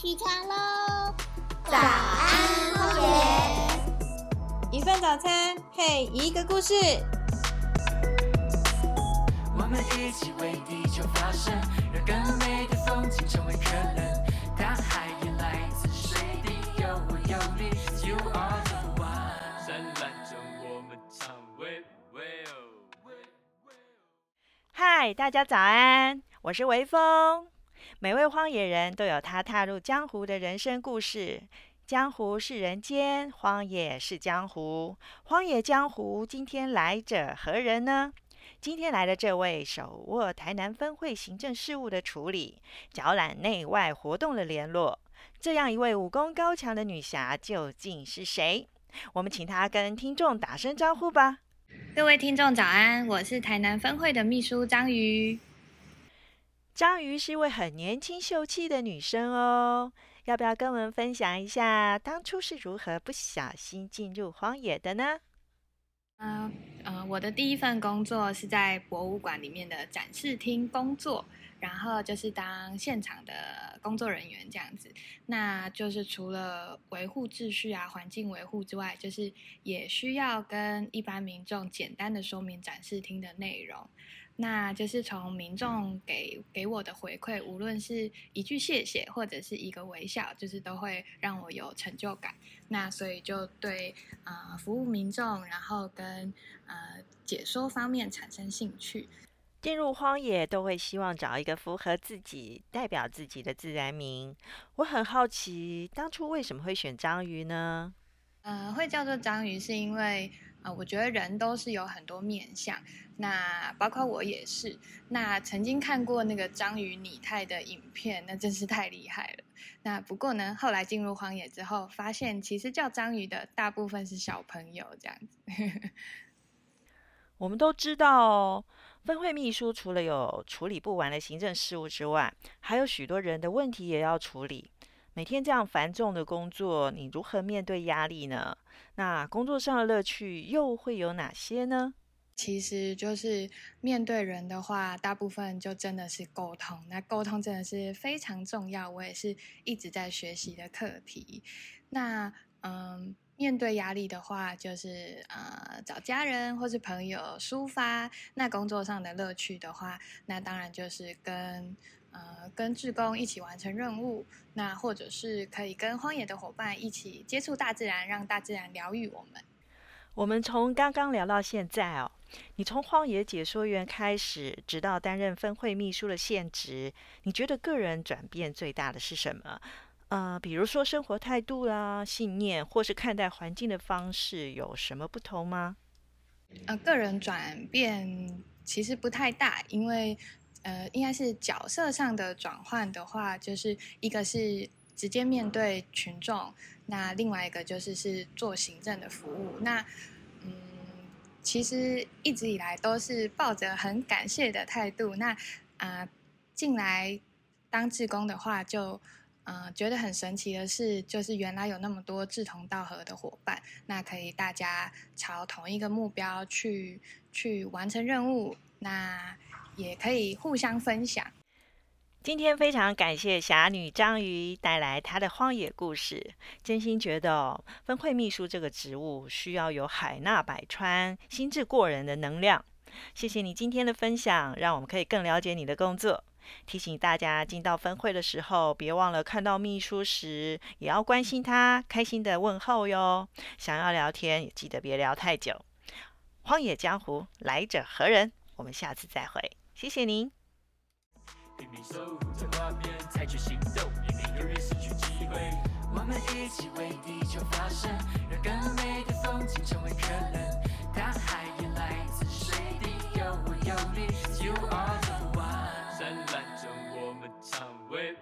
起床喽！早安，荒野。一份早餐配一个故事。我们一起为地球发声，让更美的风景成为可能。大海也来自水滴，有我有你，You are the one。灿烂中我们唱喂喂哦。嗨，大家早安，我是微风。每位荒野人都有他踏入江湖的人生故事。江湖是人间，荒野是江湖。荒野江湖，今天来者何人呢？今天来的这位，手握台南分会行政事务的处理，脚揽内外活动的联络，这样一位武功高强的女侠，究竟是谁？我们请她跟听众打声招呼吧。各位听众早安，我是台南分会的秘书张瑜。章鱼是一位很年轻秀气的女生哦，要不要跟我们分享一下当初是如何不小心进入荒野的呢？嗯呃，我的第一份工作是在博物馆里面的展示厅工作，然后就是当现场的工作人员这样子。那就是除了维护秩序啊、环境维护之外，就是也需要跟一般民众简单的说明展示厅的内容。那就是从民众给给我的回馈，无论是一句谢谢，或者是一个微笑，就是都会让我有成就感。那所以就对啊服务民众，然后跟呃解说方面产生兴趣。进入荒野都会希望找一个符合自己、代表自己的自然名。我很好奇，当初为什么会选章鱼呢？呃，会叫做章鱼，是因为我觉得人都是有很多面相。那包括我也是，那曾经看过那个章鱼拟态的影片，那真是太厉害了。那不过呢，后来进入荒野之后，发现其实叫章鱼的大部分是小朋友这样子。我们都知道，分会秘书除了有处理不完的行政事务之外，还有许多人的问题也要处理。每天这样繁重的工作，你如何面对压力呢？那工作上的乐趣又会有哪些呢？其实就是面对人的话，大部分就真的是沟通。那沟通真的是非常重要，我也是一直在学习的课题。那嗯，面对压力的话，就是呃找家人或是朋友抒发。那工作上的乐趣的话，那当然就是跟呃跟志工一起完成任务，那或者是可以跟荒野的伙伴一起接触大自然，让大自然疗愈我们。我们从刚刚聊到现在哦，你从荒野解说员开始，直到担任分会秘书的现职，你觉得个人转变最大的是什么？呃，比如说生活态度啦、信念，或是看待环境的方式，有什么不同吗？呃，个人转变其实不太大，因为呃，应该是角色上的转换的话，就是一个是直接面对群众。那另外一个就是是做行政的服务。那嗯，其实一直以来都是抱着很感谢的态度。那啊，进来当志工的话，就呃觉得很神奇的是，就是原来有那么多志同道合的伙伴，那可以大家朝同一个目标去去完成任务，那也可以互相分享。今天非常感谢侠女章鱼带来她的荒野故事，真心觉得分会秘书这个职务需要有海纳百川、心智过人的能量。谢谢你今天的分享，让我们可以更了解你的工作。提醒大家进到分会的时候，别忘了看到秘书时也要关心他，开心的问候哟。想要聊天也记得别聊太久。荒野江湖来者何人？我们下次再会，谢谢您。拼命守护在画面，采取行动，避免有人失去机会。我们一起为地球发声，让更美的风景成为可能。大海也来自水滴，有我有你，You are the some wait.